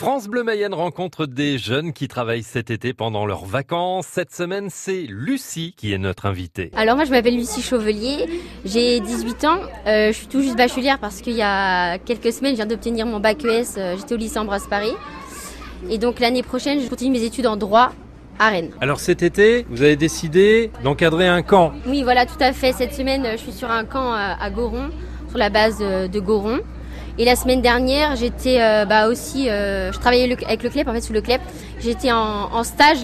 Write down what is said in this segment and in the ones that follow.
France Bleu Mayenne rencontre des jeunes qui travaillent cet été pendant leurs vacances. Cette semaine, c'est Lucie qui est notre invitée. Alors moi je m'appelle Lucie Chauvelier, j'ai 18 ans, euh, je suis tout juste bachelière parce qu'il y a quelques semaines je viens d'obtenir mon bac ES, euh, j'étais au lycée Ambroise Paris. Et donc l'année prochaine je continue mes études en droit à Rennes. Alors cet été, vous avez décidé d'encadrer un camp. Oui voilà tout à fait, cette semaine euh, je suis sur un camp à, Goron, sur la base de Goron. Et la semaine dernière, j'étais euh, bah, aussi, euh, je travaillais le- avec le CLEP, en fait sous le CLEP, j'étais en, en stage,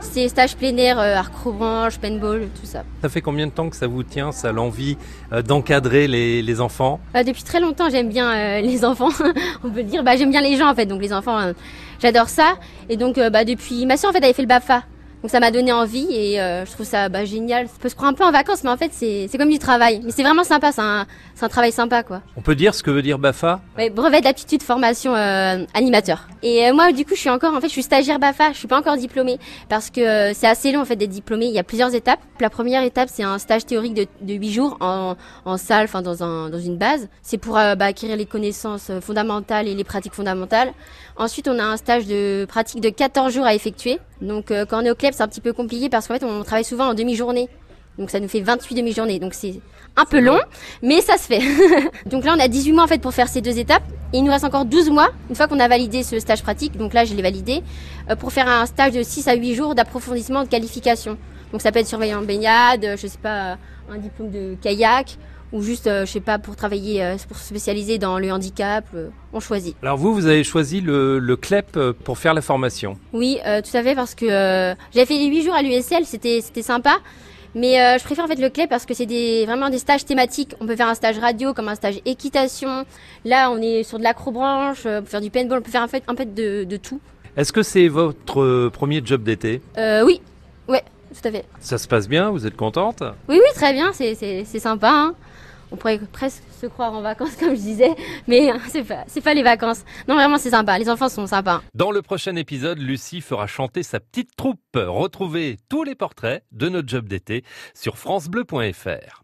c'est stage plein air, euh, arc-branche, paintball, tout ça. Ça fait combien de temps que ça vous tient, ça, l'envie d'encadrer les, les enfants? Depuis très longtemps, j'aime bien les enfants. On peut dire, bah, j'aime bien les gens en fait. Donc les enfants, j'adore ça. Et donc, bah, depuis, ma soeur en fait avait fait le Bafa. Donc ça m'a donné envie et euh, je trouve ça bah, génial. Ça peut se croire un peu en vacances, mais en fait c'est comme du travail. Mais c'est vraiment sympa, c'est un, un travail sympa quoi. On peut dire ce que veut dire BAFA? Ouais, brevet d'aptitude formation euh, animateur. Et euh, moi du coup je suis encore en fait je suis stagiaire Bafa, je suis pas encore diplômée parce que euh, c'est assez long en fait d'être diplômée. Il y a plusieurs étapes. La première étape c'est un stage théorique de, de 8 jours en, en salle, enfin dans un dans une base. C'est pour euh, bah, acquérir les connaissances euh, fondamentales et les pratiques fondamentales. Ensuite on a un stage de pratique de 14 jours à effectuer. Donc euh, quand on est au club c'est un petit peu compliqué parce qu'en fait on travaille souvent en demi-journée. Donc ça nous fait 28 demi-journées. Donc c'est un peu long, mais ça se fait. donc là, on a 18 mois en fait pour faire ces deux étapes. Et il nous reste encore 12 mois, une fois qu'on a validé ce stage pratique, donc là je l'ai validé, euh, pour faire un stage de 6 à 8 jours d'approfondissement de qualification. Donc ça peut être surveillant de baignade, euh, je sais pas, euh, un diplôme de kayak, ou juste, euh, je sais pas, pour travailler, pour se spécialiser dans le handicap, on choisit. Alors vous, vous avez choisi le, le CLEP pour faire la formation. Oui, euh, tout à fait, parce que euh, j'avais fait les 8 jours à l'USL, c'était sympa. Mais euh, je préfère en fait le CLEP parce que c'est des, vraiment des stages thématiques. On peut faire un stage radio comme un stage équitation. Là, on est sur de l'acrobranche, on peut faire du paintball, on peut faire en fait, un peu de, de tout. Est-ce que c'est votre premier job d'été? Oui, ouais, tout à fait. Ça se passe bien Vous êtes contente? Oui, oui, très bien, c'est sympa. hein. On pourrait presque se croire en vacances, comme je disais, mais euh, c'est pas, c'est pas les vacances. Non, vraiment, c'est sympa. Les enfants sont sympas. Dans le prochain épisode, Lucie fera chanter sa petite troupe. Retrouvez tous les portraits de notre job d'été sur francebleu.fr.